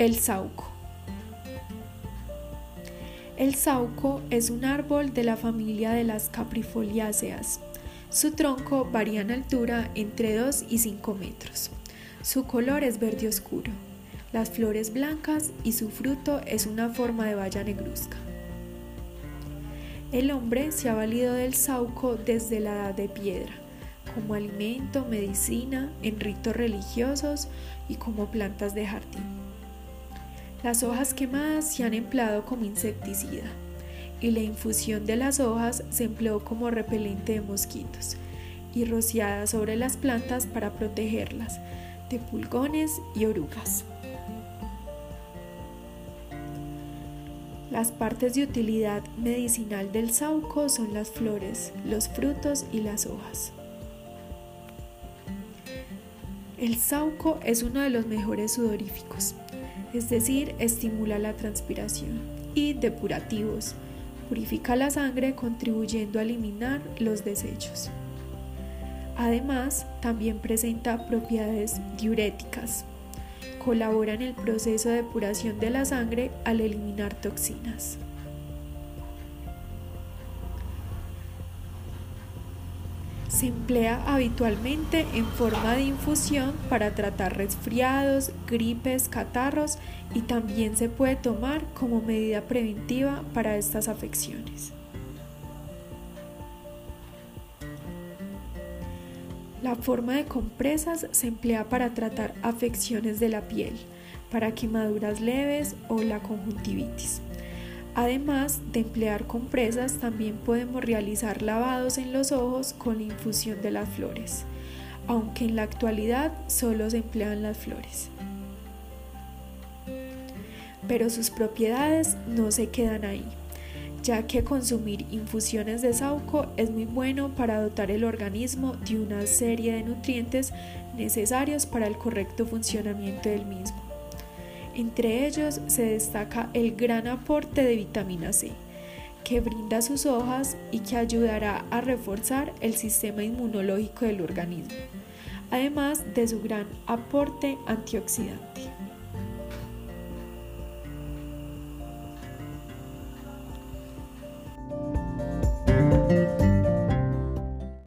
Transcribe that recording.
El sauco. El sauco es un árbol de la familia de las caprifoliáceas. Su tronco varía en altura entre 2 y 5 metros. Su color es verde oscuro, las flores blancas y su fruto es una forma de valla negruzca. El hombre se ha valido del sauco desde la edad de piedra, como alimento, medicina, en ritos religiosos y como plantas de jardín. Las hojas quemadas se han empleado como insecticida y la infusión de las hojas se empleó como repelente de mosquitos y rociada sobre las plantas para protegerlas de pulgones y orugas. Las partes de utilidad medicinal del sauco son las flores, los frutos y las hojas. El sauco es uno de los mejores sudoríficos es decir, estimula la transpiración, y depurativos, purifica la sangre contribuyendo a eliminar los desechos. Además, también presenta propiedades diuréticas. Colabora en el proceso de depuración de la sangre al eliminar toxinas. Se emplea habitualmente en forma de infusión para tratar resfriados, gripes, catarros y también se puede tomar como medida preventiva para estas afecciones. La forma de compresas se emplea para tratar afecciones de la piel, para quemaduras leves o la conjuntivitis. Además de emplear compresas, también podemos realizar lavados en los ojos con la infusión de las flores, aunque en la actualidad solo se emplean las flores. Pero sus propiedades no se quedan ahí, ya que consumir infusiones de sauco es muy bueno para dotar el organismo de una serie de nutrientes necesarios para el correcto funcionamiento del mismo. Entre ellos se destaca el gran aporte de vitamina C, que brinda sus hojas y que ayudará a reforzar el sistema inmunológico del organismo, además de su gran aporte antioxidante.